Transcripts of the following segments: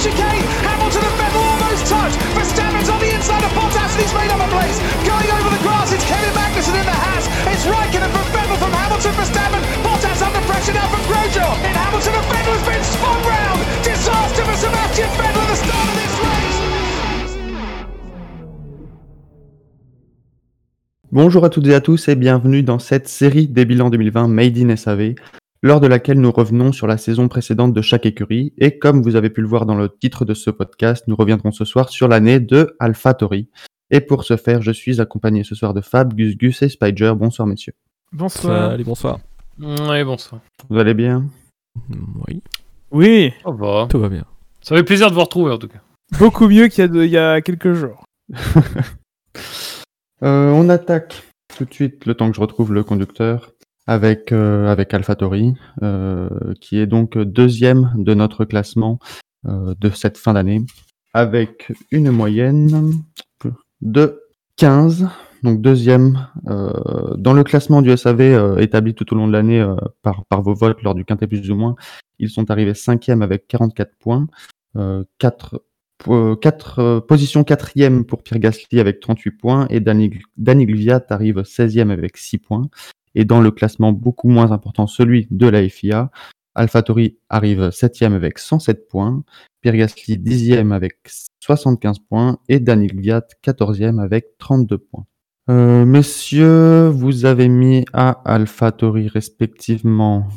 chicane. Hamilton and Vettel almost touch. Verstappen's on the inside of Bottas and he's made up a place. Going over the grass, it's Kevin Magnussen in the Haas. It's Raikkonen from Vettel from Hamilton Verstappen. Bottas under pressure now from Grosjean. And Hamilton and Vettel has been spun round. Disaster for Sebastian Vettel at the start of this race. Bonjour à toutes et à tous et bienvenue dans cette série des bilans 2020 Made in SAV, lors de laquelle nous revenons sur la saison précédente de chaque écurie. Et comme vous avez pu le voir dans le titre de ce podcast, nous reviendrons ce soir sur l'année de AlphaTauri. Et pour ce faire, je suis accompagné ce soir de Fab, Gus Gus et Spider. Bonsoir messieurs. Bonsoir. Allez, bonsoir. Oui, bonsoir. Vous allez bien? Oui, Oui, Ça va. tout va bien. Ça fait plaisir de vous retrouver en tout cas. beaucoup mieux qu'il y, a de- il y a quelques jours. Euh, On attaque tout de suite le temps que je retrouve le conducteur avec euh, avec AlphaTauri, euh, qui est donc deuxième de notre classement euh, de cette fin d'année, avec une moyenne de 15. Donc deuxième dans le classement du SAV établi tout au long de l'année par par vos votes lors du quintet plus ou moins, ils sont arrivés cinquième avec 44 points, euh, quatre euh, quatre, euh, position quatrième pour Pierre Gasly avec 38 points et Danny, Danny arrive 16e avec 6 points. Et dans le classement beaucoup moins important, celui de la FIA, AlphaTauri arrive 7e avec 107 points, Pierre Gasly 10e avec 75 points et Danny Gviat 14e avec 32 points. Euh, messieurs, vous avez mis à AlphaTauri respectivement,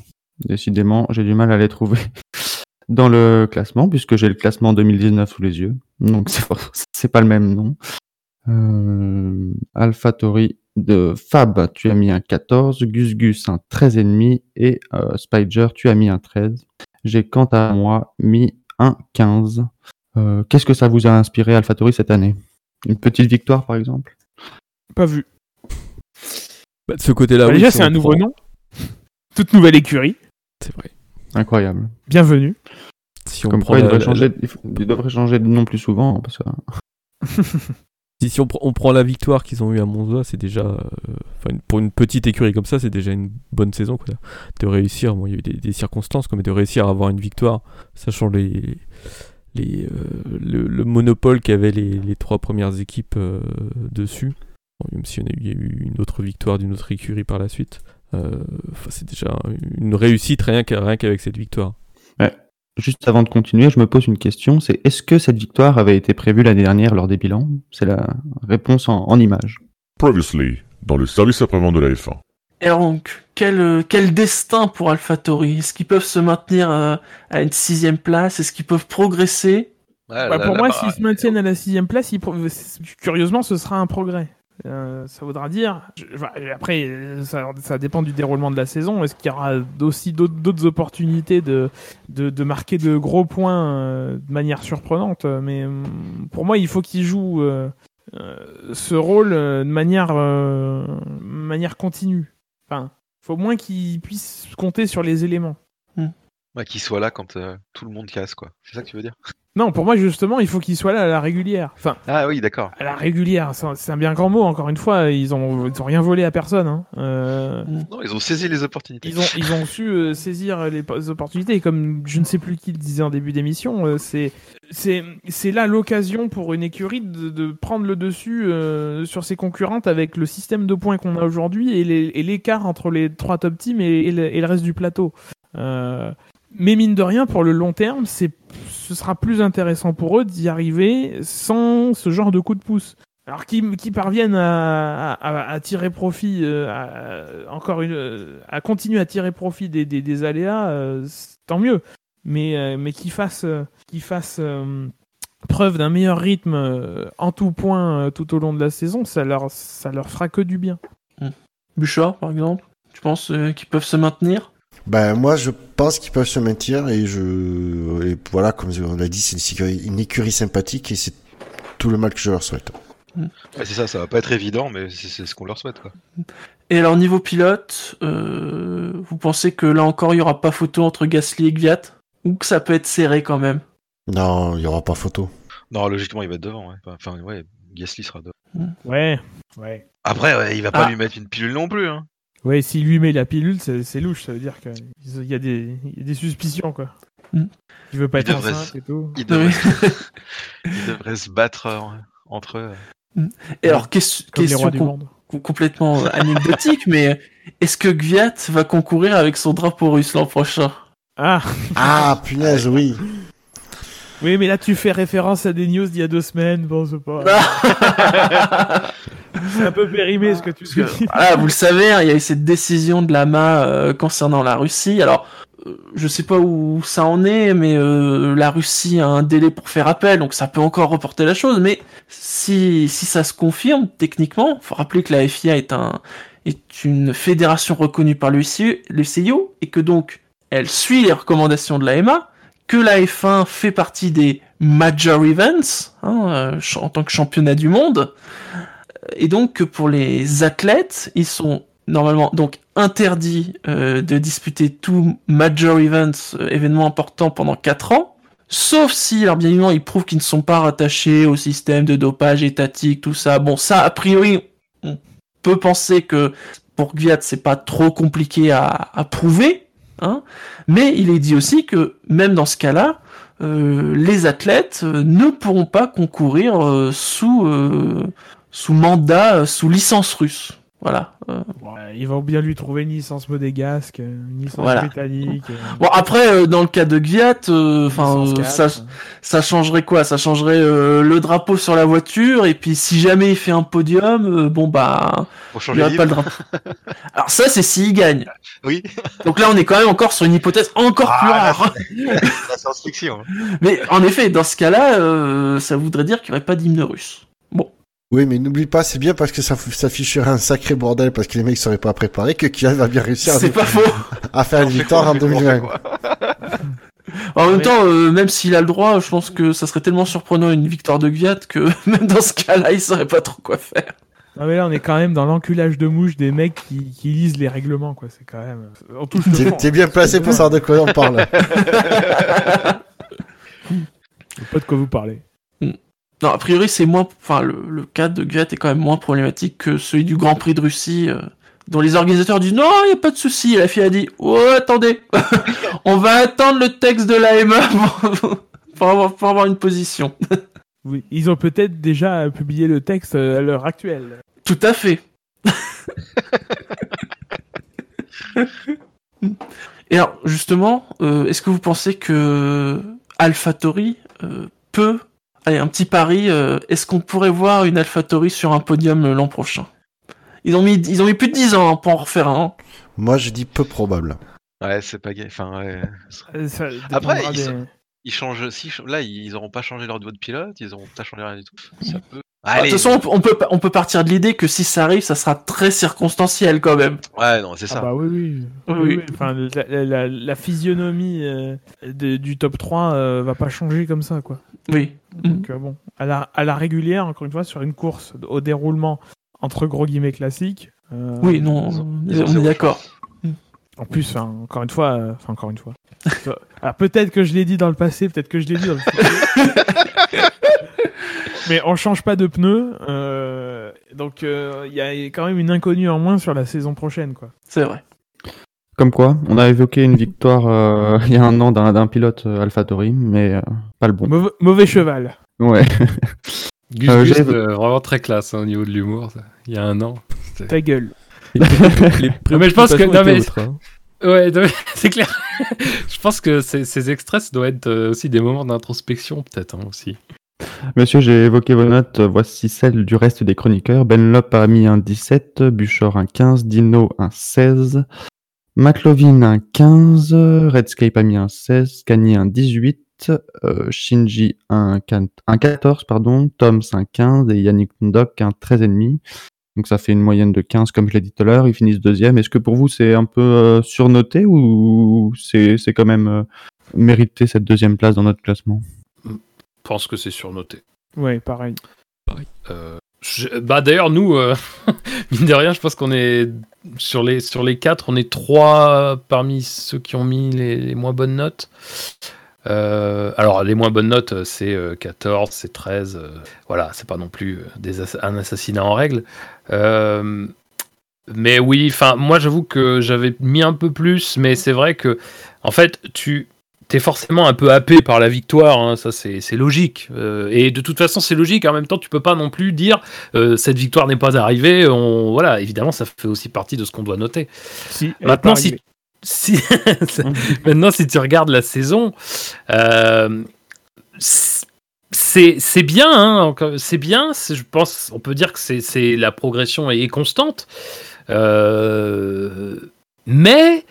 décidément, j'ai du mal à les trouver dans le classement, puisque j'ai le classement 2019 sous les yeux. Donc c'est c'est pas le même nom. Euh, de Fab, tu as mis un 14, Gus Gus un 13,5 et euh, Spider, tu as mis un 13. J'ai quant à moi mis un 15. Euh, Qu'est-ce que ça vous a inspiré AlphaTauri cette année? Une petite victoire par exemple? Pas vu. Bah, de ce côté-là, Bah, oui, déjà, c'est un nouveau prend- nom. Toute nouvelle écurie. C'est vrai. Incroyable. Bienvenue. Si on Comme prend quoi il devrait, la- changer, il devrait changer de nom plus souvent. Parce que... Si, si on, pr- on prend la victoire qu'ils ont eue à Monza, c'est déjà. euh, une- pour une petite écurie comme ça, c'est déjà une bonne saison. Quoi. De réussir, bon, il y a eu des, circonstances, mais de réussir à avoir une victoire, sachant les, euh, le, le monopole qu'avaient les, les trois premières équipes euh, dessus. Même en a eu, y a eu une autre victoire d'une autre écurie par la suite. Euh, c'est déjà une réussite rien qu'avec cette victoire. Juste avant de continuer, je me pose une question, c'est est-ce que cette victoire avait été prévue l'année dernière lors des bilans? C'est la réponse en, en images. Previously, dans le service après-vente de la F1. Et donc, quel, euh, quel destin pour AlphaTauri Est-ce qu'ils peuvent se maintenir euh, à une sixième place? Est-ce qu'ils peuvent progresser? Ah, Bah, pour moi, s'ils se maintiennent à la sixième place, ils pro- curieusement, ce sera un progrès. Euh, ça voudra dire. enfin, après, euh, ça, dépend du déroulement de la saison. Est-ce qu'il y aura aussi d'autres opportunités de, de, marquer de gros points euh, de manière surprenante? Mais hum, pour moi, il faut euh, euh, ce rôle euh, de manière, euh, manière continue. Enfin, faut au moins qu'ils puissent compter sur les éléments. Ouais, qu'il soit là quand euh, tout le monde casse, quoi. C'est ça que tu veux dire? Non, pour moi, justement, il faut qu'ils soient là à la régulière. Enfin, Ah oui, d'accord. À la régulière, c'est un- bien grand mot, encore une fois, ils ont, ils ont rien volé à personne. Hein. Euh, Non, ils ont saisi les opportunités. ils, ont, ils ont su euh, saisir les po- opportunités, comme je ne sais plus qui le disait en début d'émission, c'est c'est là l'occasion pour une écurie de, de prendre le dessus sur ses concurrentes avec le système de points qu'on a aujourd'hui et les- et l'écart entre les trois top teams et, et le, et le reste du plateau. Euh, mais mine de rien, pour le long terme, c'est ce sera plus intéressant pour eux d'y arriver sans ce genre de coup de pouce. Alors qu'ils qu'ils parviennent à, tirer profit, euh, à, encore une, à continuer à tirer profit des, aléas, euh, tant mieux. Mais, euh, mais qu'ils fassent, qu'ils fassent preuve d'un meilleur rythme en tout point tout au long de la saison, ça leur, ça leur fera que du bien. Bouchard, par exemple Tu penses qu'ils peuvent se maintenir? Ben moi je pense qu'ils peuvent se maintenir et je et voilà comme on l'a dit c'est une écurie, une écurie sympathique et c'est tout le mal que je leur souhaite. Ouais, c'est ça, ça va pas être évident, mais c'est c'est ce qu'on leur souhaite, quoi. Et alors, niveau pilote, euh, vous pensez que là encore, il y aura pas photo entre Gasly et Gviat? Ou que ça peut être serré quand même? Non, il y aura pas photo. Non, logiquement, il va être devant, ouais. Enfin, ouais, Gasly sera devant. Ouais, ouais. Après, ouais, il va pas Ah. lui mettre une pilule non plus, hein. Ouais, s'il lui met la pilule, c'est c'est louche, ça veut dire qu'il y, a des- il y a des suspicions, quoi. Mm. Il veut pas Il être enceinte se- et tout. Il devrait, il devrait se battre euh, entre eux. Et alors, ques- Comme les question rois du com- monde. com- complètement anecdotique, mais est-ce que Gviat va concourir avec son drapeau russe l'an prochain? Ah, Ah punaise oui. Oui, mais là, tu fais référence à des news d'il y a deux semaines. Bon, c'est pas. c'est un peu périmé ce que tu dis. voilà, vous le savez, hein, il y a eu cette décision de l'AMA euh, concernant la Russie. Alors, euh, je sais pas où ça en est, mais euh, la Russie a un délai pour faire appel, donc ça peut encore reporter la chose. Mais si, si ça se confirme, techniquement, faut rappeler que la FIA est, un, est une fédération reconnue par le CIO, le CIO et que donc elle suit les recommandations de l'AMA, que la F1 fait partie des major events, hein, euh, en tant que championnat du monde, et donc que pour les athlètes, ils sont normalement donc interdits euh, de disputer tout major events, euh, événements importants pendant 4 ans, sauf si, alors bien évidemment, ils prouvent qu'ils ne sont pas rattachés au système de dopage étatique, tout ça. Bon, ça, a priori, on peut penser que pour Gviat, c'est pas trop compliqué à, à prouver, hein, mais il est dit aussi que même dans ce cas-là, euh, les athlètes euh, ne pourront pas concourir euh, sous sous mandat, sous licence russe. Voilà. euh. Ouais, ils vont bien lui trouver une licence modégasque, euh, une licence Voilà. britannique. euh, Bon après, euh, dans le cas de Gviat, euh, enfin, euh, ça, ça changerait quoi? Ça changerait euh, le drapeau sur la voiture et puis si jamais il fait un podium, euh, bon bah, il n'y aurait pas le drapeau. Alors ça, c'est s'il gagne. Oui, Donc là, on est quand même encore sur une hypothèse encore plus Ah, rare. la science-fiction. Mais en effet, dans ce cas-là, euh, ça voudrait dire qu'il n'y aurait pas d'hymne russe. Oui, mais n'oublie pas, c'est bien parce que ça, ça afficherait un sacré bordel parce que les mecs seraient pas préparés que Kylian va bien réussir à, C'est pas faux. à faire une victoire en on fait quoi, on 2020. fait quoi En même temps, euh, même s'il a le droit, je pense que ça serait tellement surprenant une victoire de Gviat que même dans ce cas-là, il saurait pas trop quoi faire. Non mais là on est quand même dans l'enculage de mouche des mecs qui, qui lisent les règlements quoi. C'est quand même. On touche le T'es bien placé pour savoir de quoi on parle. Pas de quoi vous parlez. Non, a priori, c'est moins. Enfin, le, le cas de Gviat est quand même moins problématique que celui du Grand Prix de Russie, euh, dont les organisateurs disent non, il y a pas de souci. Et La FIA a dit oh attendez, on va attendre le texte de l'AMA pour, pour avoir, pour avoir une position. Oui, ils ont peut-être déjà publié le texte euh, à l'heure actuelle. Tout à fait. Et alors, justement, euh, est-ce que vous pensez que AlphaTauri euh, peut... Allez, un petit pari, euh, est-ce qu'on pourrait voir une AlphaTauri sur un podium euh, l'an prochain? Ils ont, mis, ils ont mis plus de 10 ans hein, pour en refaire un. hein. Moi, je dis peu probable. Ouais, c'est pas gay. Enfin, ouais. Euh, ça Après, ils des- sont- Ils changent. Si, là, ils auront pas changé leur niveau de pilote, ils auront pas changé rien du tout. Ça peut. Bah, De toute façon, on peut- on peut, on peut partir de l'idée que si ça arrive, ça sera très circonstanciel quand même. Ouais, non, c'est Ah ça. bah oui, oui. Oui, Oui, oui. oui. Enfin, la, la- la- la physionomie euh, de- du top 3 euh, va pas changer comme ça, quoi. Oui. Donc euh, bon, à la, à la régulière, encore une fois, sur une course au déroulement entre gros guillemets classique. euh, Oui, non, on est d'accord. En plus, encore une fois, euh, enfin encore une fois. Alors peut-être que je l'ai dit dans le passé, peut-être que je l'ai dit dans le futur. Mais on change pas de pneus, euh, donc euh, il y a quand même une inconnue en moins sur la saison prochaine, quoi. C'est vrai. Comme quoi, on a évoqué une victoire euh, il y a un an d'un d'un pilote euh, AlphaTauri, mais euh, pas le bon. Mauvais, mauvais cheval. Ouais. Gus Euh, Gus, j'ai- euh, vraiment très classe hein, au niveau de l'humour. ça. Il y a un an. c'était- Ta gueule. Non, mais je pense que- non, mais- étaient autres, hein. Ouais, non, mais c'est clair. je pense que ces, ces extraits ça doit être euh, aussi des moments d'introspection, peut-être hein, aussi. Monsieur, j'ai évoqué vos notes. Voici celles du reste des chroniqueurs. Benlop a mis un 17, Buchor un 15, Dino un 16, McLovin un 15, Redscape a mis un 16, Kanye un 18, euh, Shinji un, quin- un 14, pardon, Toms un 15 et Yannick Ndok un 13,5. Donc ça fait une moyenne de 15 comme je l'ai dit tout à l'heure. Ils finissent deuxième. Est-ce que pour vous c'est un peu euh, surnoté ou c'est quand même euh, mérité cette deuxième place dans notre classement? Pense que c'est surnoté. Ouais, pareil. Euh, je- bah d'ailleurs nous, euh, mine de rien, je pense qu'on est sur les sur les quatre, on est trois parmi ceux qui ont mis les, les moins bonnes notes. Euh, alors les moins bonnes notes, euh, c'est euh, 14, c'est 13. euh, voilà, c'est pas non plus euh, des ass- un assassinat en règle. Euh, mais oui, enfin moi j'avoue que j'avais mis un peu plus, mais c'est vrai que en fait tu T'es forcément un peu happé par la victoire, hein, ça c'est logique. Euh, et de toute façon c'est logique, en même temps tu peux pas non plus dire euh, cette victoire n'est pas arrivée. On, voilà, évidemment ça fait aussi partie de ce qu'on doit noter. Si, Maintenant si, maintenant si tu regardes la saison, euh, c'est c'est bien, hein, c'est bien. c'est- Je pense, on peut dire que c'est c'est la progression est constante, Euh, mais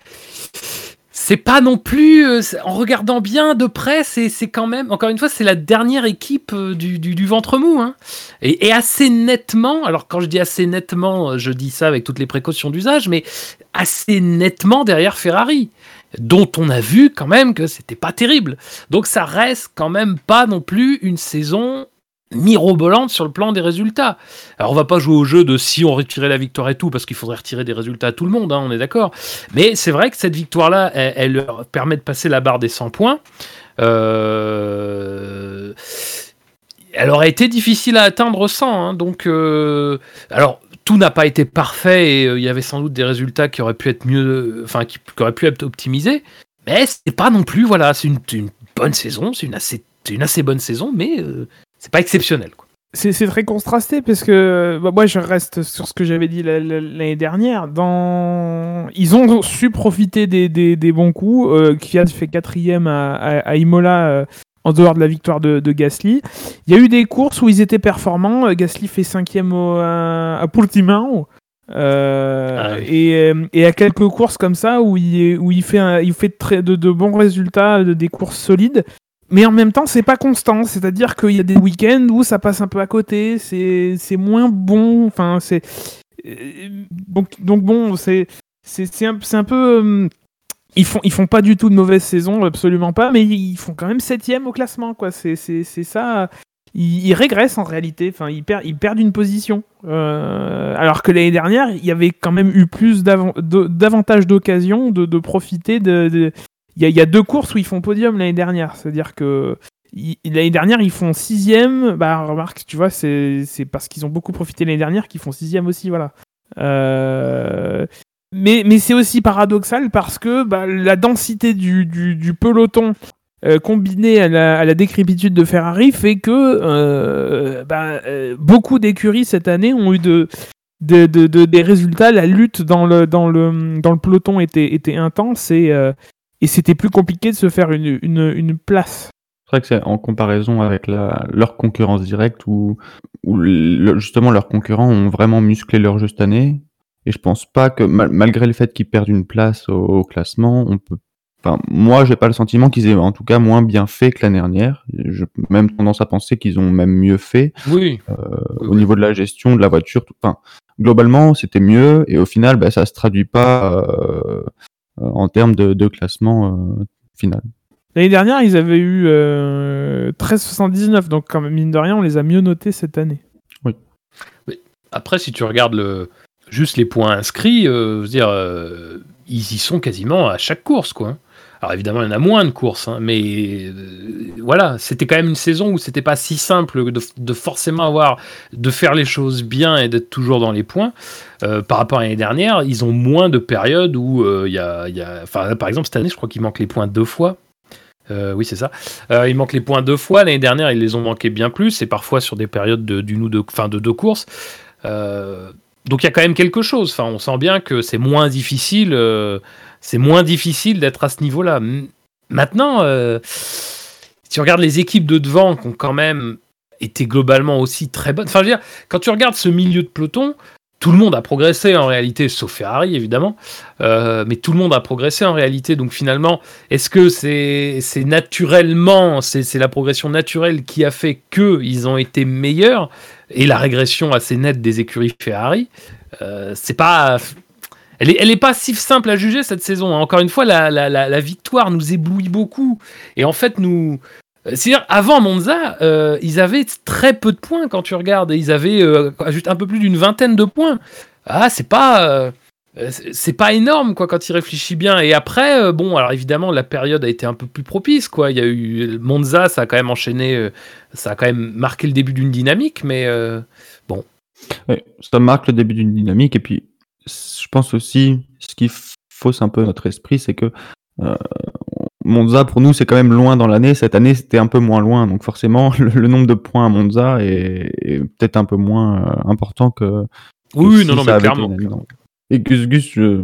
c'est pas non plus. euh, En regardant bien de près, c'est c'est quand même. Encore une fois, c'est la dernière équipe euh, du, du, ventre mou, hein. et, et assez nettement. Alors quand je dis assez nettement, je dis ça avec toutes les précautions d'usage, mais assez nettement derrière Ferrari, dont on a vu quand même que c'était pas terrible. Donc ça reste quand même pas non plus une saison mirobolante sur le plan des résultats. Alors on va pas jouer au jeu de si on retirait la victoire et tout, parce qu'il faudrait retirer des résultats à tout le monde, hein, on est d'accord. Mais c'est vrai que cette victoire-là, elle, elle leur permet de passer la barre des 100 points. Euh, Elle aurait été difficile à atteindre sans, hein, donc... euh, Alors, tout n'a pas été parfait et euh, il y avait sans doute des résultats qui auraient pu être mieux, enfin qui, auraient pu être optimisés. Mais c'est pas non plus, voilà, c'est une, bonne saison, c'est une assez, bonne saison, mais c'est pas exceptionnel. Quoi. C'est c'est très contrasté parce que bah, moi je reste sur ce que j'avais dit la- la- l'année dernière. Dans... Ils ont su profiter des, des, des bons coups. Euh, Kvyat fait quatrième à, à, à Imola euh, en dehors de la victoire de, de Gasly. Il y a eu des courses où ils étaient performants. Euh, Gasly fait cinquième au, à, à Portimao. Euh, Ah oui. et, euh, et à quelques courses comme ça où il, où il fait, un- il fait très, de, de bons résultats, de- des courses solides. Mais en même temps, c'est pas constant. C'est-à-dire qu'il y a des week-ends où ça passe un peu à côté. C'est moins bon. Enfin, c'est. euh, Donc, donc bon, c'est un, un peu. euh, Ils font, ils font pas du tout de mauvaise saison, absolument pas, mais ils font quand même septième au classement, quoi. C'est ça. Ils, régressent en réalité. Enfin, ils, perdent ils perdent une position. Euh, alors que l'année dernière, il y avait quand même eu plus d'avan- de- davantage d'occasions de, de profiter de- il y, a, deux courses où ils font podium l'année dernière. C'est-à-dire que l'année dernière, ils font sixième. Bah, remarque, tu vois, c'est parce qu'ils ont beaucoup profité l'année dernière qu'ils font sixième aussi, voilà. Euh, Mais, c'est aussi paradoxal parce que bah, la densité du, peloton euh, combinée à la, à décrépitude de Ferrari fait que euh, bah, beaucoup d'écuries cette année ont eu de, de, de- de- des résultats. La lutte dans le, peloton était, était intense et, et c'était plus compliqué de se faire une, une, une place. C'est vrai que c'est en comparaison avec la, leur concurrence directe où, où le- justement leurs concurrents ont vraiment musclé leur jeu cette année. Et je pense pas que mal- malgré le fait qu'ils perdent une place au, au classement, on peut. Enfin, moi, j'ai pas le sentiment qu'ils aient en tout cas moins bien fait que l'année dernière. J'ai même tendance à penser qu'ils ont même mieux fait Oui. au niveau de la gestion de la voiture. tout- Enfin, globalement, c'était mieux et au final, bah, ça se traduit pas euh, en termes de, de classement euh, final. L'année dernière, ils avaient eu euh, 13,79, donc quand même, mine de rien, on les a mieux notés cette année. Après, si tu regardes le, juste les points inscrits, euh, je veux dire, euh, ils y sont quasiment à chaque course, quoi. Alors évidemment, il y en a moins de courses, hein, mais euh, voilà, c'était quand même une saison où c'était pas si simple de, forcément avoir, de faire les choses bien et d'être toujours dans les points. Euh, par rapport à l'année dernière, ils ont moins de périodes où euh, il y a, par exemple cette année, je crois qu'il manque les points deux fois. Oui, c'est ça. Euh, il manque les points deux fois. L'année dernière, ils les ont manqués bien plus, et parfois sur des périodes de, d'une ou deux, de deux courses. Donc il y a quand même quelque chose. Enfin, on sent bien que c'est moins difficile. C'est moins difficile d'être à ce niveau-là. Maintenant, euh, si tu regardes les équipes de devant qui ont quand même été globalement aussi très bonnes. Enfin, je veux dire, quand tu regardes ce milieu de peloton, tout le monde a progressé en réalité, sauf Ferrari évidemment. Euh, mais tout le monde a progressé en réalité. Donc finalement, est-ce que c'est naturellement, c'est c'est la progression naturelle qui a fait qu'ils ont été meilleurs et la régression assez nette des écuries Ferrari, euh, c'est pas. Elle est, pas si simple à juger cette saison. hein. Encore une fois, la, victoire nous éblouit beaucoup. Et en fait, nous. C'est-à-dire, avant Monza, euh, ils avaient très peu de points quand tu regardes. Ils avaient euh, juste un peu plus d'une vingtaine de points. Ah, c'est pas. euh, c'est pas énorme quoi quand il réfléchit bien et après euh, bon alors évidemment la période a été un peu plus propice quoi il y a eu Monza ça a quand même enchaîné euh, ça a quand même marqué le début d'une dynamique mais euh, Ouais, ça marque le début d'une dynamique et puis je pense aussi ce qui fausse un peu notre esprit, c'est que euh, Monza pour nous c'est quand même loin dans l'année. Cette année c'était un peu moins loin, donc forcément le, le nombre de points à Monza est, est peut-être un peu moins euh, important que. que oui si non non mais clairement. Et Gus Gus, je-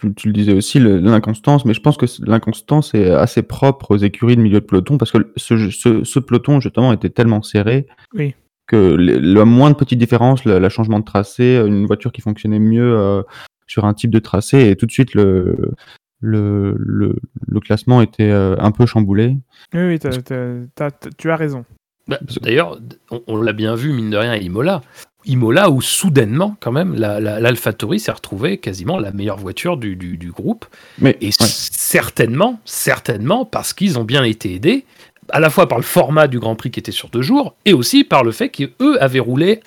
tu, tu le disais aussi, l'inconstance, mais je pense que l'inconstance est assez propre aux écuries de milieu de peloton parce que ce, ce, ce peloton, justement, était tellement serré Oui. Que la moindre petite différence, le, le changement de tracé, une voiture qui fonctionnait mieux euh, sur un type de tracé, et tout de suite, le, le, le, le classement était euh, un peu chamboulé. Oui, oui, t'as- t'as- t'as- t'as- tu as raison. Bah, D'ailleurs, on, on l'a bien vu, mine de rien, à Imola. Imola, où soudainement, quand même, la- la- l'AlphaTauri s'est retrouvée quasiment la meilleure voiture du, du- du groupe. Mais Et ouais. certainement, certainement, parce qu'ils ont bien été aidés, à la fois par le format du Grand Prix qui était sur deux jours, et aussi par le fait qu'eux avaient roulé,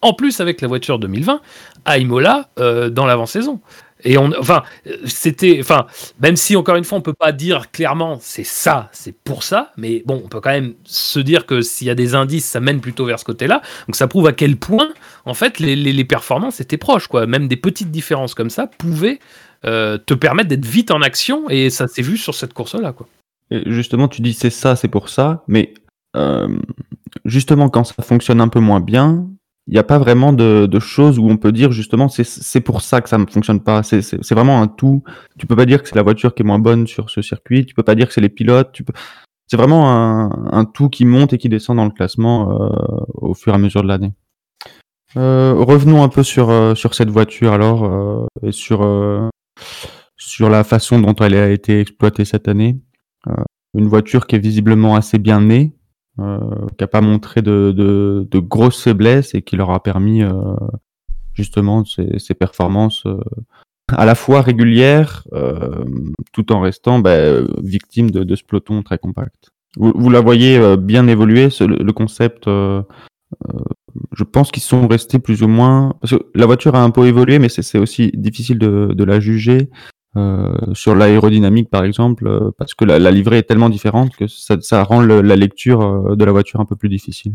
en plus avec la voiture 2020, à Imola euh, dans l'avant-saison. Et on, enfin, c'était, enfin, même si encore une fois on peut pas dire clairement c'est ça, c'est pour ça, mais bon, on peut quand même se dire que s'il y a des indices, ça mène plutôt vers ce côté-là. Donc ça prouve à quel point, en fait, les performances étaient proches, quoi. Même des petites différences comme ça pouvaient euh, te permettre d'être vite en action, et ça s'est vu sur cette course-là, quoi. Et justement, tu dis c'est ça, c'est pour ça, mais euh, justement, quand ça fonctionne un peu moins bien, il n'y a pas vraiment de, de choses où on peut dire justement c'est pour ça que ça ne fonctionne pas. C'est vraiment un tout. Tu peux pas dire que c'est la voiture qui est moins bonne sur ce circuit. Tu peux pas dire que c'est les pilotes. Tu peux. C'est vraiment un, un tout qui monte et qui descend dans le classement euh, au fur et à mesure de l'année. Euh, revenons un peu sur euh, sur cette voiture alors euh, et sur euh, sur la façon dont elle a été exploitée cette année une voiture qui est visiblement assez bien née, euh, qui n'a pas montré de, de, de grosses faiblesses et qui leur a permis euh, justement ces, ces performances euh, à la fois régulières, tout en restant bah, victime de, de ce peloton très compact. Vous, vous la voyez bien évoluer, le, concept. je pense qu'ils sont restés plus ou moins. Parce que la voiture a un peu évolué, mais c'est aussi difficile de la juger. Euh, sur l'aérodynamique par exemple, euh, parce que la, la livrée est tellement différente que ça, ça rend le- la lecture euh, de la voiture un peu plus difficile.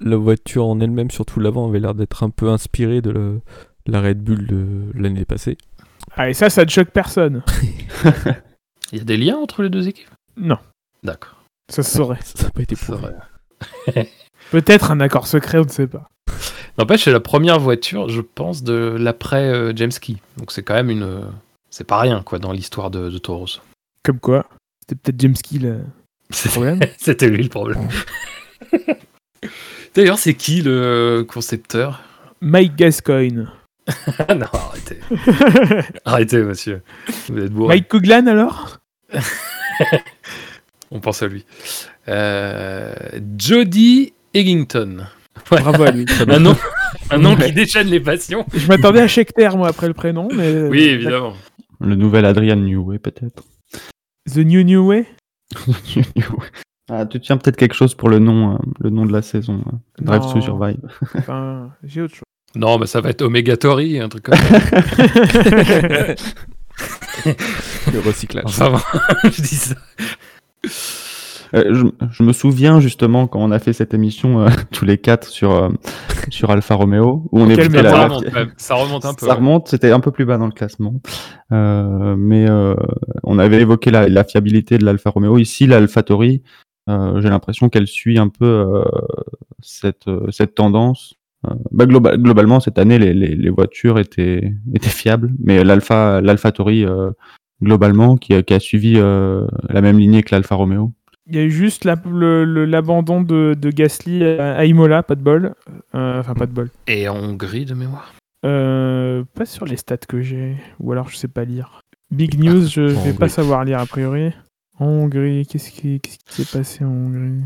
La voiture en elle-même, surtout l'avant, avait l'air d'être un peu inspirée de le- la Red Bull de l'année passée. Ah, et ça, ça ne choque personne. Il y a des liens entre les deux équipes? Non, D'accord. ça se saurait. Ça n'a pas été vrai. Peut-être un accord secret, on ne sait pas. N'empêche, c'est la première voiture, je pense, de l'après euh, James Key. Donc c'est quand même une. Euh, C'est pas rien, quoi, dans l'histoire de, de Toros. Comme quoi, c'était peut-être James Key le C'est- problème. C'était lui le problème. D'ailleurs, c'est qui le concepteur? Mike Gascoigne. Ah non, arrêtez. Arrêtez, monsieur. Vous êtes bourré. Mike Couglan alors? On pense à lui. Euh, Jody Eggington. Bravo à lui. Un nom, un nom qui déchaîne les passions. Je m'attendais à Scheckter, moi, après le prénom, mais... Oui, évidemment. Le nouvel Adrian Newey peut-être. The New New Way ah, tu tiens peut-être quelque chose pour le nom, euh, le nom de la saison. euh, Drive Non. to Survive. Enfin, j'ai autre chose. Non, mais ça va être Omegatory, un truc comme ça. Le recyclage. Enfin, bon, je dis ça. Euh, je, je me souviens justement quand on a fait cette émission euh, tous les quatre sur euh, sur Alfa Romeo où on Quel évoquait Ça la- remonte. Ça remonte un peu. Ça remonte, c'était un peu plus bas dans le classement. Euh, mais euh, on avait évoqué la, la fiabilité de l'Alfa Romeo. Ici, l'AlphaTauri, euh, j'ai l'impression qu'elle suit un peu euh, cette, euh, cette tendance. Euh, bah, globa- globalement, cette année, les, les, les voitures étaient, étaient fiables, mais l'Alpha, l'AlphaTauri, euh, globalement, qui a, qui a suivi euh, la même lignée que l'Alfa Romeo. Il y a eu juste la- l'abandon de, de Gasly à, Imola, pas de bol. Euh, Enfin, pas de bol. Et en Hongrie de mémoire. Euh, pas sur les stats que j'ai, ou alors je sais pas lire. Big news, je vais pas savoir lire a priori. En Hongrie, qu'est-ce qui s'est passé en Hongrie?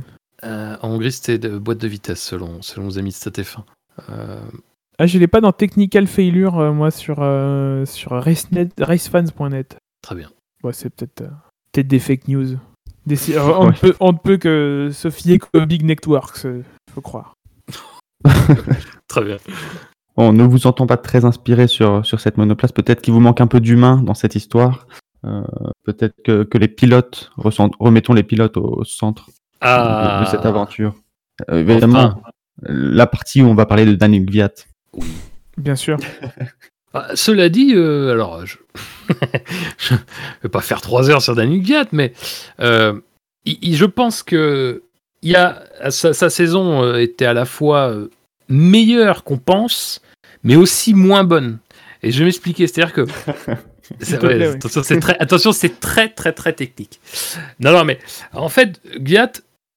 Euh, en Hongrie, c'était de boîte de vitesse, selon, selon nos amis de StatF1. Euh, Ah, je l'ai pas dans Technical Failure, moi, sur, sur racefans.net. très bien. Ouais, c'est peut-être peut-être des fake news. Des- euh, on, ne Ouais. peut, on ne peut que se fier qu'aux big networks, euh, faut croire. Très bien. On ne vous entend pas très inspiré sur, sur cette monoplace. Peut-être qu'il vous manque un peu d'humain dans cette histoire. Euh, Peut-être que, que les pilotes, remettons les pilotes au, au centre de- Ah, de, cette aventure. Euh, évidemment, la partie où on va parler de Daniel Gviat. Bien sûr. Ah, cela dit, euh, alors, je... je vais pas faire trois heures sur Daniel Gviat, mais euh, il- il- je pense que il y a, sa, sa saison euh, était à la fois meilleure qu'on pense, mais aussi moins bonne. Et je vais m'expliquer, c'est-à-dire que oui. attention, c'est très, attention, c'est très très très technique. Non, non, mais en fait, Gviat,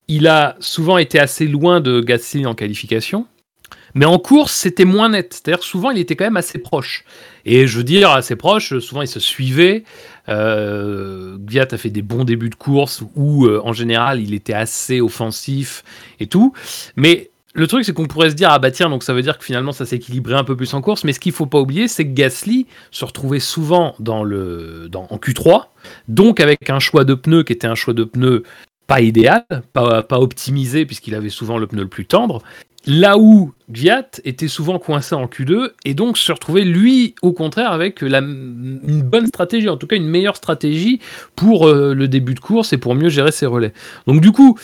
il a souvent été assez loin de Gasly en qualification, mais en course, c'était moins net. C'est-à-dire souvent, il était quand même assez proche. Et je veux dire, assez proche, souvent, il se suivait. Euh, a fait des bons débuts de course où, euh, en général, il était assez offensif et tout. Mais le truc, c'est qu'on pourrait se dire, ah bah tiens, donc ça veut dire que finalement, ça s'équilibrait un peu plus en course. Mais ce qu'il faut pas oublier, c'est que Gasly se retrouvait souvent dans le, dans, en Q3, donc avec un choix de pneus qui était un choix de pneus pas idéal, pas, optimisé, puisqu'il avait souvent le pneu le plus tendre. Là où Gviat était souvent coincé en Q2 et donc se retrouvait lui au contraire avec une bonne stratégie, en tout cas une meilleure stratégie pour euh, le début de course et pour mieux gérer ses relais. Donc du coup,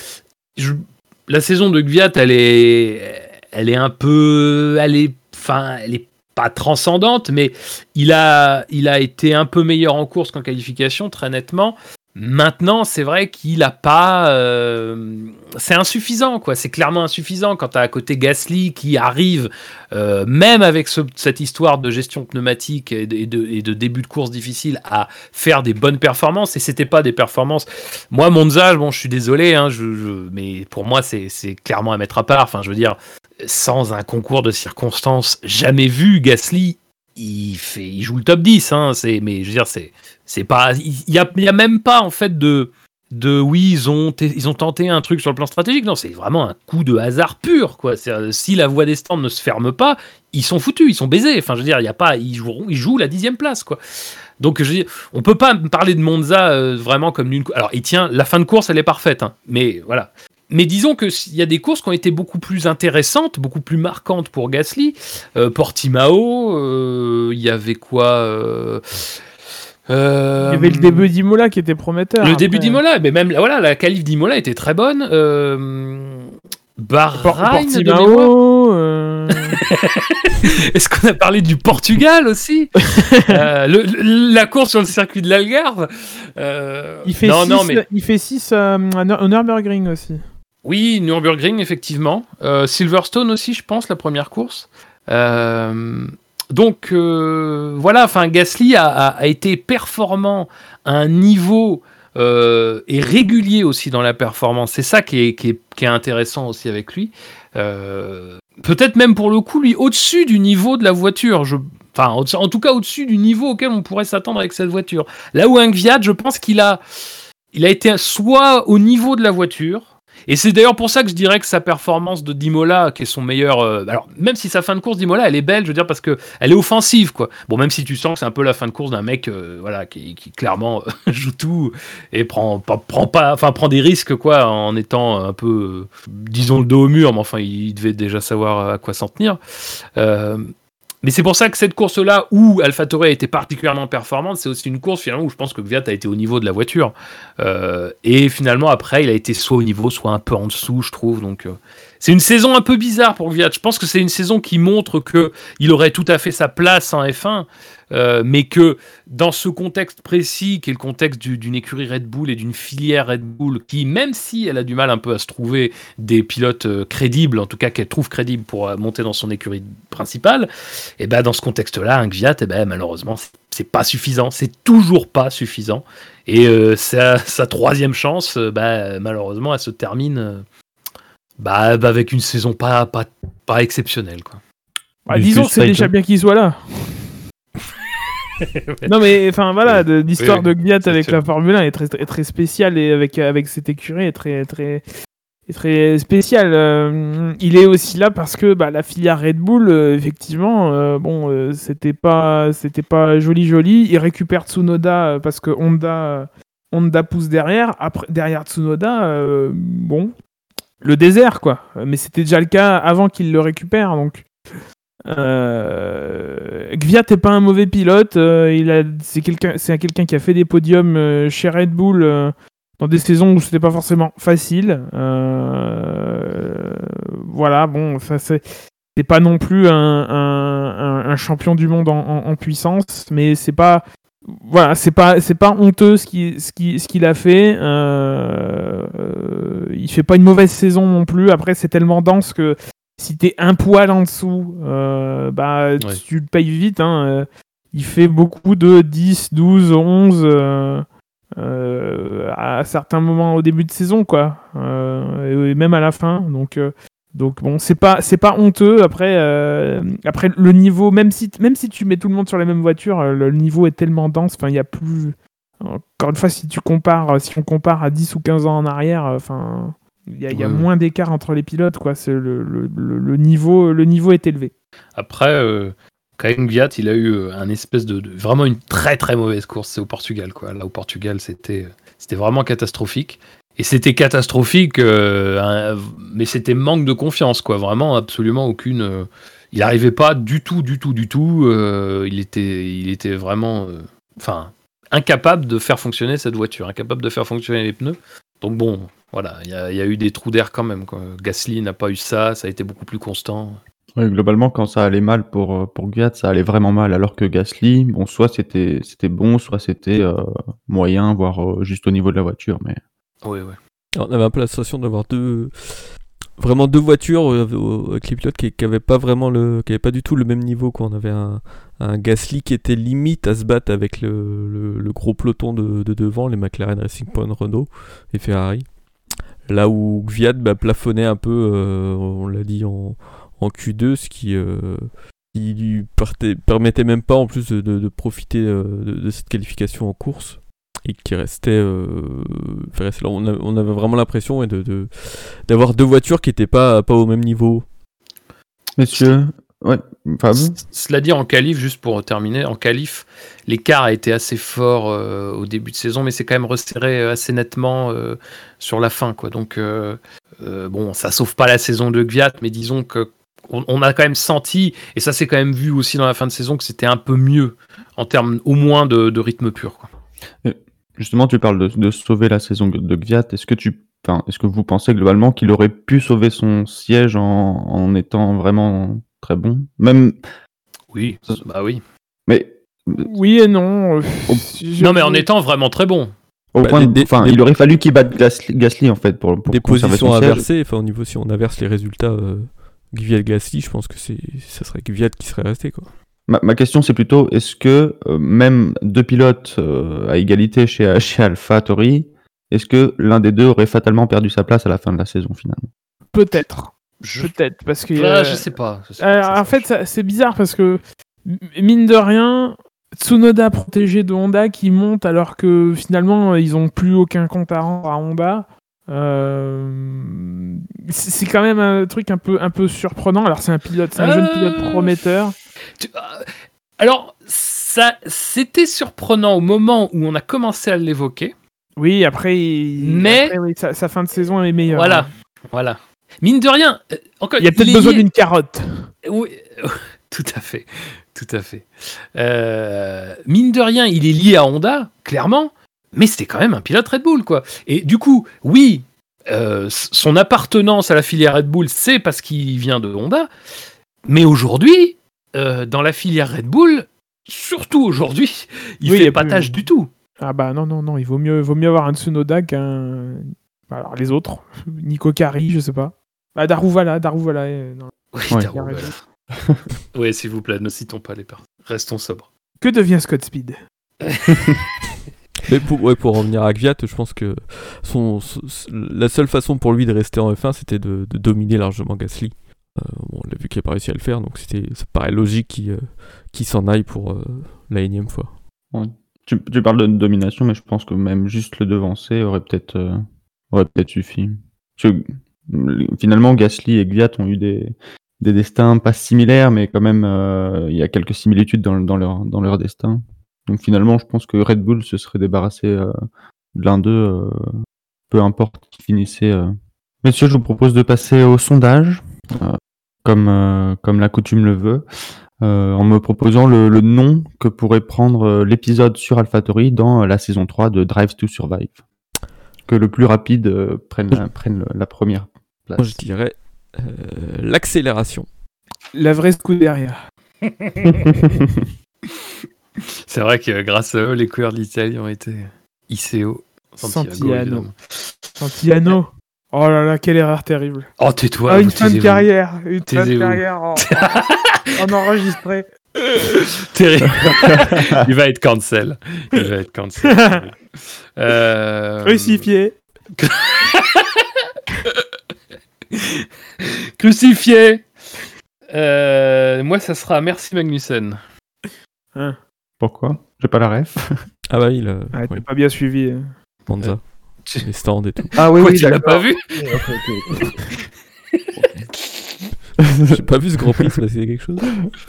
la saison de Gviat, elle est, elle est un peu, elle est, enfin, elle est pas transcendante, mais il a, il a été un peu meilleur en course qu'en qualification, très nettement. Maintenant, c'est vrai qu'il a pas. euh, c'est insuffisant, quoi. C'est clairement insuffisant quand tu as à côté Gasly qui arrive, euh, même avec ce- cette histoire de gestion pneumatique et de, début de course difficile, à faire des bonnes performances. Et c'était pas des performances. Moi, Monza, bon, je suis désolé, hein, mais pour moi, c'est clairement à mettre à part. Enfin, je veux dire, sans un concours de circonstances jamais vu, Gasly, il, fait, il joue le top 10. Hein, mais je veux dire, c'est pas. Il y a, a même pas, en fait, de. De oui, ils ont, ils ont tenté un truc sur le plan stratégique. Non, c'est vraiment un coup de hasard pur. Quoi. C'est-à-dire, Si la voie des stands ne se ferme pas, ils sont foutus, ils sont baisés. Enfin, je veux dire, il y a pas, ils joueront, ils jouent la dixième place, quoi. Donc, je veux on peut pas parler de Monza euh, vraiment comme d'une. Alors, il tient, la fin de course, elle est parfaite, hein, mais voilà. Mais disons que s'il y a des courses qui ont été beaucoup plus intéressantes, beaucoup plus marquantes pour Gasly. Euh, Portimao, euh, il y avait quoi euh, Il y avait le début d'Imola qui était prometteur. le après. début d'Imola, mais même voilà, la qualif d'Imola était très bonne. Euh, Bahreïn. Portimao. euh, Est-ce qu'on a parlé du Portugal aussi le- le- La course sur le circuit de l'Algarve Il fait Non, 6 non, mais à Nürburgring aussi. Oui, Nürburgring effectivement, Euh, Silverstone aussi, je pense, la première course. Euh, donc euh, voilà, enfin Gasly a, été performant à un niveau et régulier aussi dans la performance. C'est ça qui est, intéressant aussi avec lui. Peut-être même pour le coup, lui, au-dessus du niveau de la voiture. Enfin, en tout cas, au-dessus du niveau auquel on pourrait s'attendre avec cette voiture. Là où un Gviat, je pense qu'il a, il a été soit au niveau de la voiture, et c'est d'ailleurs pour ça que je dirais que sa performance de Dimola, qui est son meilleur. euh, alors, même si sa fin de course d'Imola, elle est belle, je veux dire, parce que elle est offensive, quoi. Bon, même si tu sens que c'est un peu la fin de course d'un mec, euh, voilà, qui, clairement euh, joue tout et prend, pas, prend pas, enfin, prend des risques, quoi, en étant un peu, euh, disons, le dos au mur, mais enfin, il devait déjà savoir à quoi s'en tenir. Mais c'est pour ça que cette course-là, où AlphaTauri a été particulièrement performante, c'est aussi une course finalement où je pense que Gviat a été au niveau de la voiture. Euh, et finalement, après, il a été soit au niveau, soit un peu en dessous, je trouve. Donc, euh, c'est une saison un peu bizarre pour Gviat. Je pense que c'est une saison qui montre que il aurait tout à fait sa place en F1, euh, mais que dans ce contexte précis, qui est le contexte du- d'une écurie Red Bull et d'une filière Red Bull, qui, même si elle a du mal un peu à se trouver des pilotes euh, crédibles, en tout cas qu'elle trouve crédibles pour euh, monter dans son écurie principale, et ben dans ce contexte-là, un Gviat, et ben malheureusement, c'est- pas suffisant, c'est toujours pas suffisant. Et sa, sa troisième chance, bah, malheureusement, elle se termine bah, bah, avec une saison pas, pas, pas exceptionnelle. Quoi. Bah, disons que c'est déjà bien qu'il soit là. non mais enfin voilà, de- l'histoire Oui, de Gviat c'est avec sûr. la Formule 1 est très, très, très spéciale et avec, avec cette écurie est très très est très spéciale. Euh, il est aussi là parce que bah, la filière Red Bull, euh, effectivement, euh, bon, euh, c'était pas c'était pas joli joli. Il récupère Tsunoda parce que Honda euh, Honda pousse derrière. Après derrière Tsunoda, euh, bon, le désert quoi. Mais c'était déjà le cas avant qu'il le récupère donc. Euh, Gviat est pas un mauvais pilote. euh, il a, c'est quelqu'un, c'est quelqu'un qui a fait des podiums euh, chez Red Bull euh, dans des saisons où c'était pas forcément facile. Voilà, bon, ça c'est, pas non plus un, un- champion du monde en puissance, mais c'est pas, voilà, c'est pas, c'est pas honteux ce qu'il, ce qu'il, ce qu'il a fait. Euh, euh, il fait pas une mauvaise saison non plus. Après, c'est tellement dense que si t'es un poil en dessous, euh, bah Ouais. tu le payes vite. Hein, il fait beaucoup de 10, 12, 11 euh, euh, à certains moments au début de saison, quoi. Et même à la fin. Donc, donc bon, c'est pas, c'est pas honteux. Après, euh, après le niveau, même si, même si tu mets tout le monde sur la même voiture, euh, le niveau est tellement dense. Enfin, il y a plus. Encore une fois, si tu compares, si on compare à 10 ou 15 ans en arrière, euh, enfin, il y a, il y a Ouais. moins d'écart entre les pilotes, quoi. C'est le, le, le- niveau, le niveau est élevé. Après, euh, quand même, Gviat, il a eu un espèce de, de- vraiment une très très mauvaise course. C'est au Portugal, quoi. Là, au Portugal, c'était c'était vraiment catastrophique. Et c'était catastrophique, euh, mais c'était manque de confiance, quoi. Vraiment, absolument aucune. euh, il n'arrivait pas du tout, du tout, du tout. euh, il était, il était vraiment, enfin, incapable de faire fonctionner cette voiture, incapable de faire fonctionner les pneus. Donc bon, voilà, il y, a- eu des trous d'air quand même. Gasly n'a pas eu ça, ça a été beaucoup plus constant. Globalement, quand ça allait mal pour, pour ça allait vraiment mal, alors que Gasly, bon, soit c'était c'était bon, soit c'était moyen, voire juste au niveau de la voiture. Mais Oui, oui. On avait un peu la sensation d'avoir deux vraiment deux voitures euh, avec les pilotes qui, qui avaient pas vraiment le qui avaient pas du tout le même niveau quoi. On avait un, Gasly qui était limite à se battre avec le, gros peloton de, de devant, les McLaren Racing Point, Renault et Ferrari. Là où Gviat bah, plafonnait un peu, euh, on l'a dit en, en Q2, ce qui, euh, lui permettait même pas en plus de, profiter de cette qualification en course et qui restait, euh, enfin, restait là. On, a- on avait vraiment l'impression ouais, de, de- d'avoir deux voitures qui n'étaient pas, pas au même niveau. messieurs, ouais, Fab, Cela dit, en qualif, juste pour terminer, en qualif, l'écart a été assez fort euh, au début de saison, mais c'est quand même resserré euh, assez nettement euh, sur la fin. Quoi. Donc, euh, euh, bon, ça sauve pas la saison de Gviat, mais disons que on, on a quand même senti, et ça s'est quand même vu aussi dans la fin de saison, que c'était un peu mieux en termes au moins de, de rythme pur. Quoi. Justement, tu parles de, de sauver la saison de Gviat. Est-ce que tu, enfin, est-ce que vous pensez globalement qu'il aurait pu sauver son siège en, en étant vraiment très bon, même, Oui, bah oui. mais Oui et non. euh, je- Non, mais en étant vraiment très bon. au Bah, point, des- de- des- il aurait fallu qu'il batte Gasly, Gasly, en fait pour, pour Des positions inversées, enfin au niveau si on inverse les résultats euh, Gviat Gasly, je pense que c'est ça serait Gviat qui serait resté quoi. Ma, ma question, c'est plutôt, est-ce que euh, même deux pilotes euh, à égalité chez, chez Alpha Tori, est-ce que l'un des deux aurait fatalement perdu sa place à la fin de la saison finalement? Peut-être. Je, Peut-être. Parce que. Euh, je sais pas. je sais pas, ça, en ça, fait, c'est bizarre parce que, mine de rien, Tsunoda protégé de Honda qui monte alors que finalement, ils ont plus aucun compte à rendre à Honda. Euh, c'est quand même un truc un peu, un peu surprenant. Alors, c'est un pilote, c'est un jeune Euh, pilote prometteur. Tu- euh, Alors, ça, c'était surprenant au moment où on a commencé à l'évoquer. Oui, après, Mais- après, oui, sa, sa fin de saison est meilleure. Voilà, voilà. Mine de rien, euh, encore, Il y a peut-être besoin d'une carotte. Oui, tout à fait, tout à fait. Euh, mine de rien, il est lié à Honda, clairement, mais c'était quand même un pilote Red Bull, quoi. Et du coup, oui, euh, son appartenance à la filière Red Bull, c'est parce qu'il vient de Honda, mais aujourd'hui, euh, dans la filière Red Bull, surtout aujourd'hui, il Oui, fait a pas plus- tâche du tout. Ah bah non, non, non, il vaut mieux, vaut mieux avoir un Tsunoda qu'un... Alors les autres, Nico Kari, je sais pas. Bah Daruvala, Daruvala. euh. Oui, Ouais. Daron, Il a voilà. Oui, s'il vous plaît, ne citons pas les personnes. Restons sobres. Que devient Scott Speed? Mais pour, ouais, pour revenir à Gviat, je pense que son, la seule façon pour lui de rester en F1, c'était de, de dominer largement Gasly. Euh, on l'a vu qu'il n'a pas réussi à le faire, donc ça paraît logique qu'il, euh, s'en aille pour euh, la énième fois. tu, tu parles de domination, mais je pense que même juste le devancer aurait peut-être peut-être suffi. Mm, finalement, Gasly et Gviat ont eu des, des destins pas similaires, mais quand même, il y a quelques similitudes dans, dans, leur, dans leur destin. Donc finalement, je pense que Red Bull se serait débarrassé euh, de l'un d'eux, euh, peu importe qui finissait. euh. Messieurs, je vous propose de passer au sondage, euh, comme, euh, comme la coutume le veut, euh, en me proposant le, le nom que pourrait prendre euh, l'épisode sur AlphaTauri dans euh, la saison 3 de Drive to Survive. Que le plus rapide euh, prenne, la, prenne le- la première place. Moi, je dirais euh, l'accélération. La vraie Scuderia. C'est vrai que grâce à eux, les couleurs de l'Italie ont été au Santiano. Santiano. Oh là là, quelle erreur terrible. Oh, tais-toi. ah, une fin de carrière. Une fin de carrière en, en enregistré. Terrible. Il va être cancel. Il va être cancel. Euh, Crucifié. Crucifié. Euh, moi, ça sera merci Magnussen. Pourquoi? J'ai pas la ref. Ah bah oui, le... Ah, t'as oui, pas bien suivi. hein. Monza, les stands et tout. Ah oui, Quoi, oui, tu l'as d'accord. pas vu? J'ai pas vu ce Grand Prix, s'est passé quelque chose?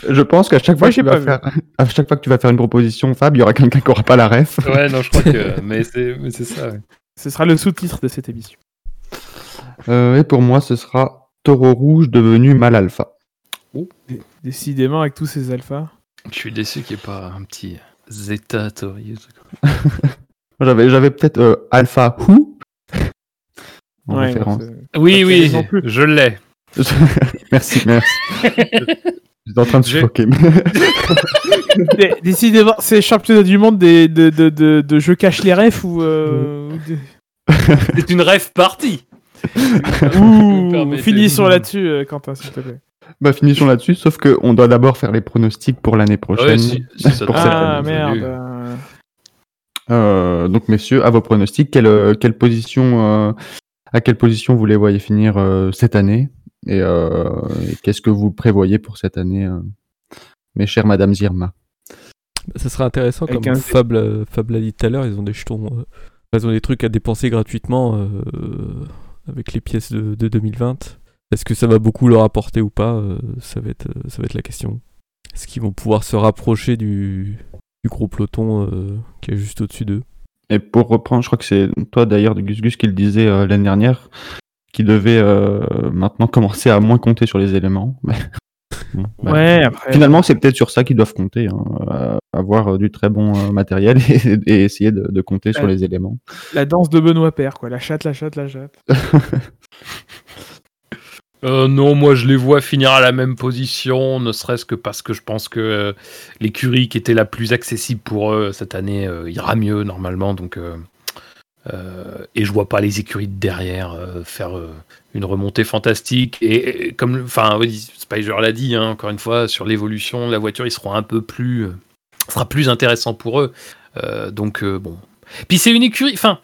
Je pense qu'à chaque fois que tu vas faire, à chaque fois que tu vas faire une proposition, Fab, il y aura quelqu'un qui aura pas la ref. Ouais, non, je crois que. Mais c'est mais c'est ça. ouais. Ce sera le sous-titre de cette émission. Euh, et pour moi, ce sera Taureau rouge devenu mal alpha. Décidément, avec tous ces alphas. Je suis déçu qu'il n'y ait pas un petit Zeta Tori. J'avais, j'avais peut-être euh, Alpha Who en Ouais, référence. non, c'est- Oui, oui, je l'ai. merci, merci. J'étais en train de Je-. Dé- Décidément, c'est les championnats du monde des, de, de, de, de je cache les refs ou. euh, C'est une rêve partie. Ouh, finissons là-dessus, euh, Quentin, s'il te plaît. Bah, finissons là-dessus, sauf qu'on doit d'abord faire les pronostics pour l'année prochaine. Ouais, si, si ça Pour te cette Ah merde. euh, donc, messieurs, à vos pronostics, quelle, euh, quelle position, euh, à quelle position vous les voyez finir euh, cette année? Et, euh, et qu'est-ce que vous prévoyez pour cette année, euh, mes chères Madame Zirma? Ça serait intéressant, Avec comme un- Fab l'a Fab l'a dit tout à l'heure, ils ont des jetons, euh, ils ont des trucs à dépenser gratuitement euh, avec les pièces de, de 2020. Est-ce que ça va beaucoup leur apporter ou pas euh, ça, va être, euh, ça va être la question. Est-ce qu'ils vont pouvoir se rapprocher du, du gros peloton euh, qui est juste au-dessus d'eux? Et pour reprendre, je crois que c'est toi d'ailleurs, Gus Gus, qui le disait euh, l'année dernière, qui devait euh, maintenant commencer à moins compter sur les éléments. Bon, bah, Ouais, après. Finalement, c'est peut-être sur ça qu'ils doivent compter, hein, avoir du très bon matériel et, et essayer de, de compter sur les éléments. La danse de Benoît Père, quoi. La chatte, la chatte, la chatte. Euh, non, moi je les vois finir à la même position, ne serait-ce que parce que je pense que euh, l'écurie qui était la plus accessible pour eux cette année euh, ira mieux normalement. Donc, euh, euh, et je vois pas les écuries de derrière euh, faire euh, une remontée fantastique. Et, comme, enfin, l'a dit, hein, encore une fois, sur l'évolution de la voiture, ils seront un peu plus, euh, sera plus intéressant pour eux. Euh, donc euh, bon. Puis c'est une écurie, enfin.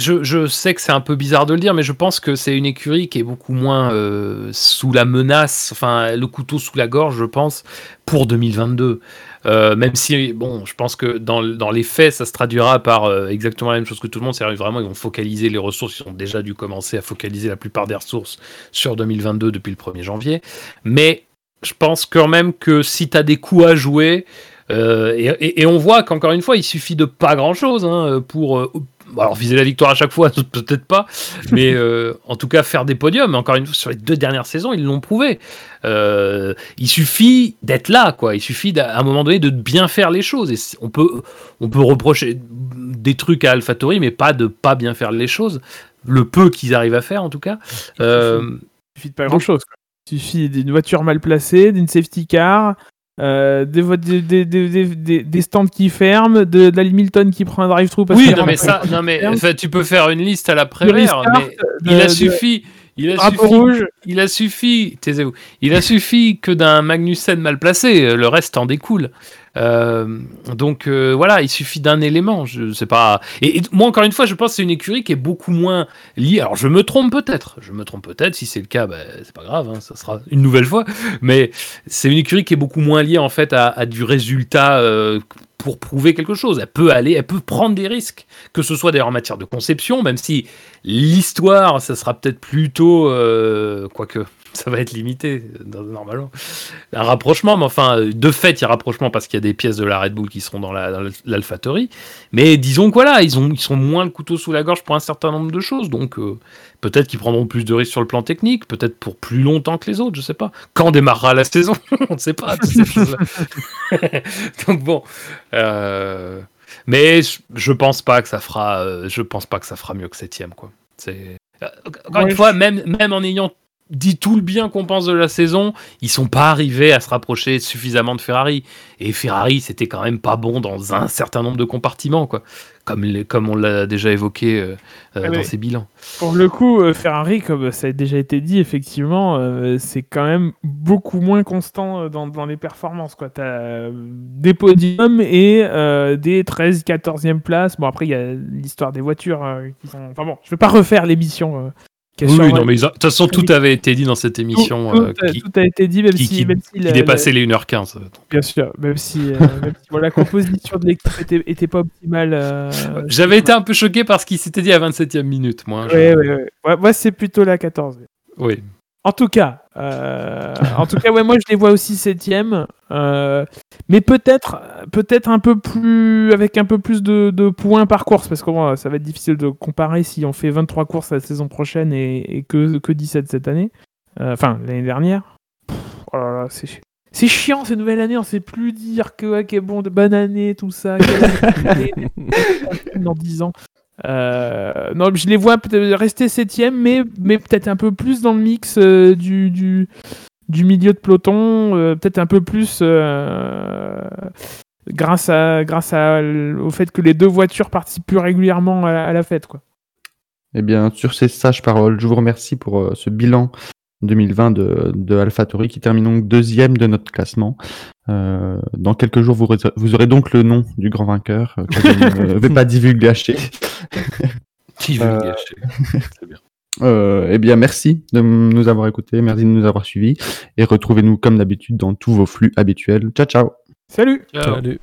Je, sais que c'est un peu bizarre de le dire, mais je pense que c'est une écurie qui est beaucoup moins euh, sous la menace, enfin le couteau sous la gorge, je pense, pour 2022. Euh, même si, bon, je pense que dans, dans les faits, ça se traduira par euh, exactement la même chose que tout le monde. C'est-à-dire vraiment, ils vont focaliser les ressources. Ils ont déjà dû commencer à focaliser la plupart des ressources sur 2022 depuis le 1er janvier. Mais je pense quand même que si tu as des coups à jouer, et on voit qu'encore une fois, il suffit de pas grand-chose hein, pour... euh, alors viser la victoire à chaque fois, peut-être pas, mais euh, en tout cas faire des podiums. Encore une fois, sur les deux dernières saisons, ils l'ont prouvé. Euh, il suffit d'être là, quoi. Il suffit à un moment donné de bien faire les choses. Et on peut, on peut reprocher des trucs à AlphaTauri, mais pas de pas bien faire les choses. Le peu qu'ils arrivent à faire, en tout cas. Euh, Il suffit de pas grand-chose, quoi. Il suffit d'une voiture mal placée, d'une safety car, euh, des, des, stands qui ferment, de, de l'Hamilton qui prend un drive-through parce oui, non, mais ça, non, mais tu peux faire une liste à la Prévert, mais de- il a de- suffi. Il a drapeau suffi rouge. Il a suffi, taisez-vous, il a suffi que d'un Magnussen mal placé, euh, le reste en découle. Euh, donc euh, voilà, il suffit d'un élément, je sais pas. Et, et moi encore une fois, je pense que c'est une écurie qui est beaucoup moins liée. Alors je me trompe peut-être, je me trompe peut-être. Si c'est le cas, bah, c'est pas grave, hein, ça sera une nouvelle fois. Mais c'est une écurie qui est beaucoup moins liée en fait à, à du résultat euh, pour prouver quelque chose. Elle peut aller, elle peut prendre des risques, que ce soit d'ailleurs en matière de conception, même si l'histoire, ça sera peut-être plutôt, euh, quoique ça va être limité normalement, un rapprochement, mais enfin, de fait, il y a rapprochement parce qu'il y a des pièces de la Red Bull qui seront dans la- dans l'AlphaTauri. Mais disons que voilà, ils, ont, ils sont moins le couteau sous la gorge pour un certain nombre de choses, donc euh, peut-être qu'ils prendront plus de risques sur le plan technique, peut-être pour plus longtemps que les autres, je sais pas. Quand démarrera la saison On ne sait pas, donc bon. euh, mais je, pense pas que ça fera, euh, je pense pas que ça fera mieux que septième quoi. C'est encore Ouais, une fois, même même en ayant dit tout le bien qu'on pense de la saison, ils sont pas arrivés à se rapprocher suffisamment de Ferrari. Et Ferrari, c'était quand même pas bon dans un certain nombre de compartiments, quoi. Comme, les- comme on l'a déjà évoqué euh, euh, Ah dans ses bilans. Pour le coup, euh, Ferrari, comme ça a déjà été dit, effectivement, euh, c'est quand même beaucoup moins constant dans, dans les performances. Tu as des podiums et des 13, 14e places. Bon, après, il y a l'histoire des voitures qui sont. Enfin bon, je ne vais pas refaire l'émission. Euh, Oui, non, mais de toute façon, tout avait été dit dans cette émission tout, euh, tout a, qui, tout a été dit, même qui- si. même si qui la- dépassait les 1h15. la- bien sûr, même si, euh, même si, bon, la composition de l'équipe était, pas optimale. euh, J'avais été un peu choqué par ce qui s'était dit à 27e minute, moi. Je- Ouais, ouais, ouais. Ouais, moi, c'est plutôt la 14. Oui. En tout cas, euh, en tout cas, ouais, moi je les vois aussi septième, euh, mais peut-être, peut-être un peu plus, avec un peu plus de, points par course, parce que ça va être difficile de comparer si on fait 23 courses la saison prochaine et, que, que 17 cette année, Euh, enfin l'année dernière. Oh là là, c'est c'est chiant cette nouvelle année, on sait plus dire que ouais, bon de bonne année, tout ça. dans 10 ans. Euh, non, je les vois rester septième, mais, mais peut-être un peu plus dans le mix euh, du, du, milieu de peloton, euh, peut-être un peu plus grâce, à, grâce au fait que les deux voitures participent plus régulièrement à, la- à la fête. Quoi. Eh bien, sur ces sages paroles, je vous remercie pour ce bilan 2020 de, de AlphaTauri qui termine donc deuxième de notre classement. Euh, dans quelques jours, vous, aurez- vous aurez donc le nom du grand vainqueur euh, que je ne vais pas divulgacher. Qui veut Euh, le gâcher C'est bien. Euh, eh bien, merci de nous avoir écoutés, merci de nous avoir suivis et retrouvez-nous comme d'habitude dans tous vos flux habituels. Ciao, ciao Salut Ciao. Salut.